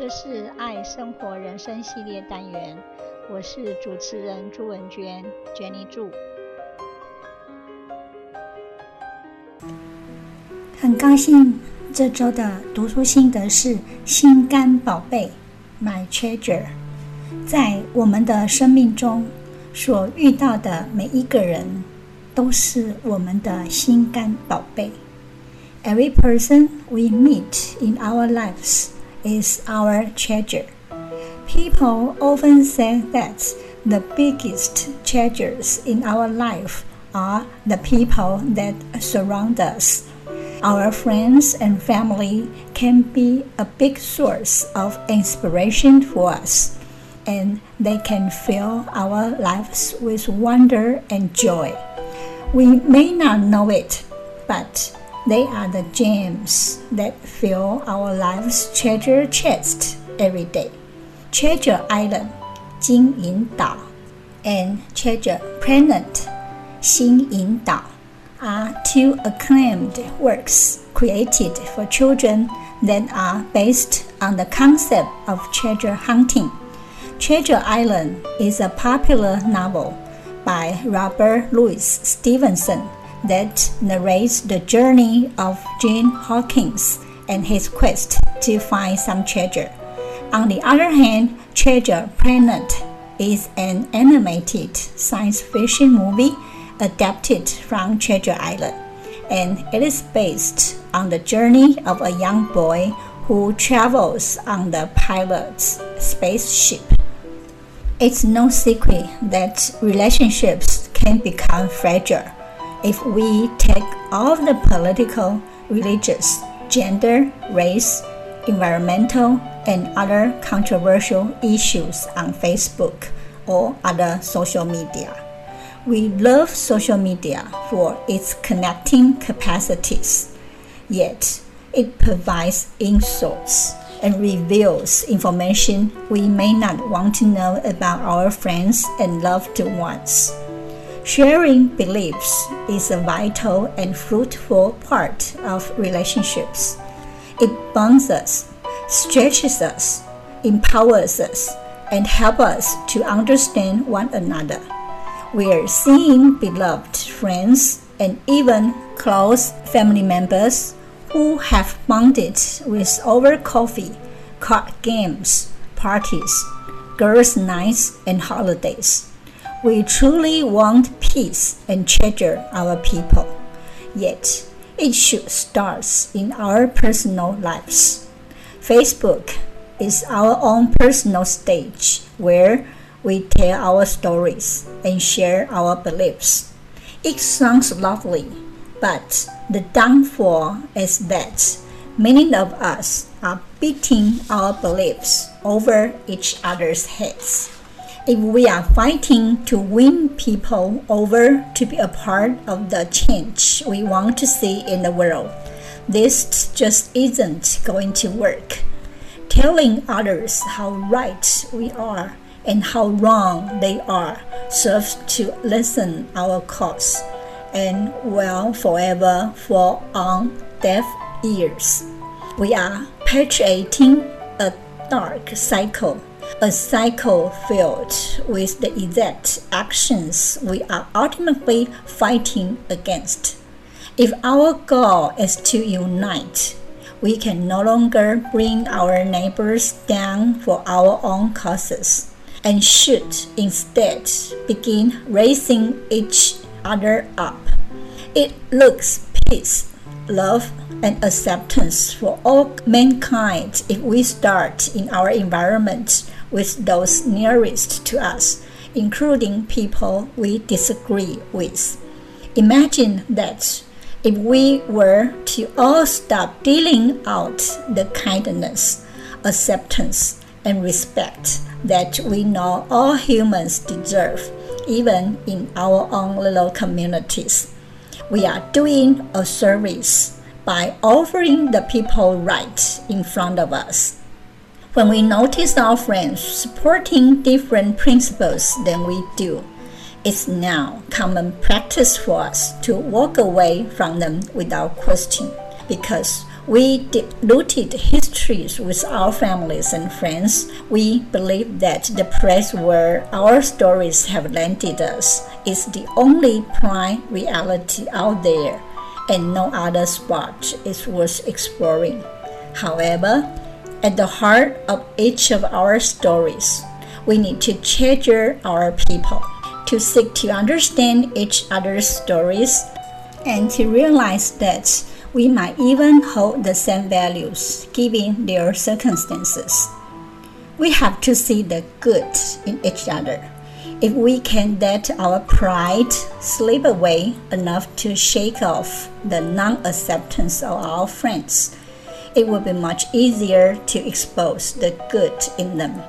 这是爱生活人生系列单元，我是主持人朱文娟，Jenny 祝。很高兴这周的读书心得是心肝宝贝，My Treasure。在我们的生命中所遇到的每一个人，都是我们的心肝宝贝。Every person we meet in our lives is our treasure. People often say that the biggest treasures in our life are the people that surround us. Our friends and family can be a big source of inspiration for us, and they can fill our lives with wonder and joy. We may not know it, but they are the gems that fill our life's treasure chest every day. Treasure Island, 金银岛, and Treasure Planet, 星银岛, are two acclaimed works created for children that are based on the concept of treasure hunting. Treasure Island is a popular novel by Robert Louis Stevenson that narrates the journey of Jim Hawkins and his quest to find some treasure. On the other hand, Treasure Planet is an animated science fiction movie adapted from Treasure Island, and it is based on the journey of a young boy who travels on the pilot's spaceship. It's no secret that relationships can become fragile if we take all the political, religious, gender, race, environmental, and other controversial issues on Facebook or other social media. We love social media for its connecting capacities, yet it provides insults and reveals information we may not want to know about our friends and loved ones. Sharing beliefs is a vital and fruitful part of relationships. It bonds us, stretches us, empowers us, and helps us to understand one another. We are seeing beloved friends and even close family members who have bonded with over coffee, card games, parties, girls' nights, and holidays. We truly want peace and treasure our people. Yet, it should start in our personal lives. Facebook is our own personal stage where we tell our stories and share our beliefs. It sounds lovely, but the downfall is that many of us are beating our beliefs over each other's heads. If we are fighting to win people over to be a part of the change we want to see in the world, this just isn't going to work. Telling others how right we are and how wrong they are serves to lessen our cause and will forever fall on deaf ears. We are perpetuating a dark cycle, a cycle filled with the exact actions we are ultimately fighting against. If our goal is to unite, we can no longer bring our neighbors down for our own causes and should instead begin raising each other up. It looks peace, love, and acceptance for all mankind if we start in our environment with those nearest to us, including people we disagree with. Imagine that if we were to all stop dealing out the kindness, acceptance, and respect that we know all humans deserve, even in our own little communities. We are doing a service by offering the people right in front of us. When we notice our friends supporting different principles than we do, it's now common practice for us to walk away from them without question because We deep-rooted histories with our families and friends. We believe that the place where our stories have landed us is the only prime reality out there, and no other spot is worth exploring. However, at the heart of each of our stories, we need to treasure our people, to seek to understand each other's stories, and to realize that we might even hold the same values given their circumstances. We have to see the good in each other. If we can let our pride slip away enough to shake off the non acceptance of our friends, it will be much easier to expose the good in them.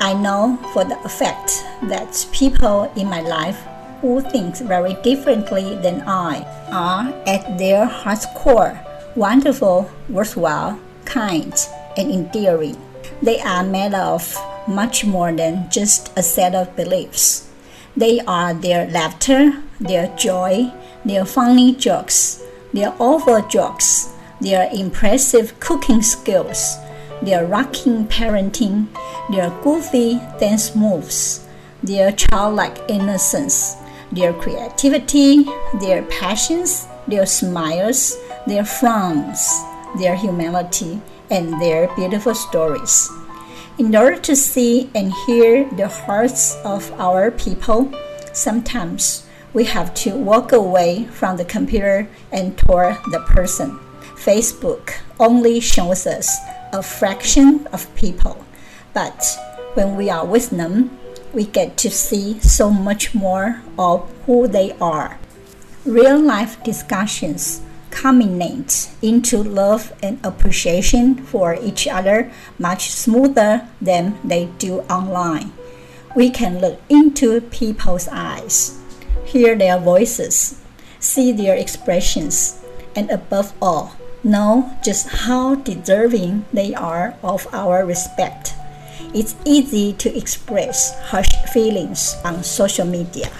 I know for the fact that people in my life who think very differently than I are at their heart's core wonderful, worthwhile, kind, and endearing. They are made of much more than just a set of beliefs. They are their laughter, their joy, their funny jokes, their awful jokes, their impressive cooking skills, their rocking parenting, their goofy dance moves, their childlike innocence, their creativity, their passions, their smiles, their frowns, their humility, and their beautiful stories. In order to see and hear the hearts of our people, sometimes we have to walk away from the computer and toward the person. Facebook only shows us a fraction of people, but when we are with them, we get to see so much more of who they are. Real life discussions culminate into love and appreciation for each other much smoother than they do online. We can look into people's eyes, hear their voices, see their expressions, and above all, know just how deserving they are of our respect. It's easy to express harsh feelings on social media,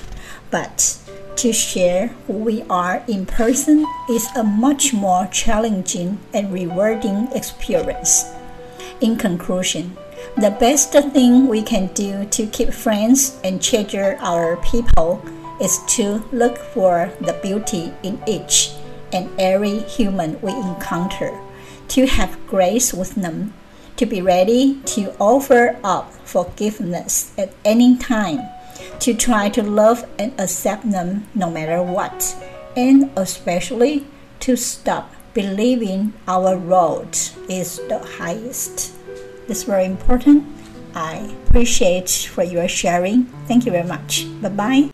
but to share who we are in person is a much more challenging and rewarding experience. In conclusion, the best thing we can do to keep friends and treasure our people is to look for the beauty in each and every human we encounter, to have grace with them to be ready to offer up forgiveness at any time, to try to love and accept them no matter what, and especially to stop believing our road is the highest. It's very important. I appreciate for your sharing. Thank you very much. Bye bye.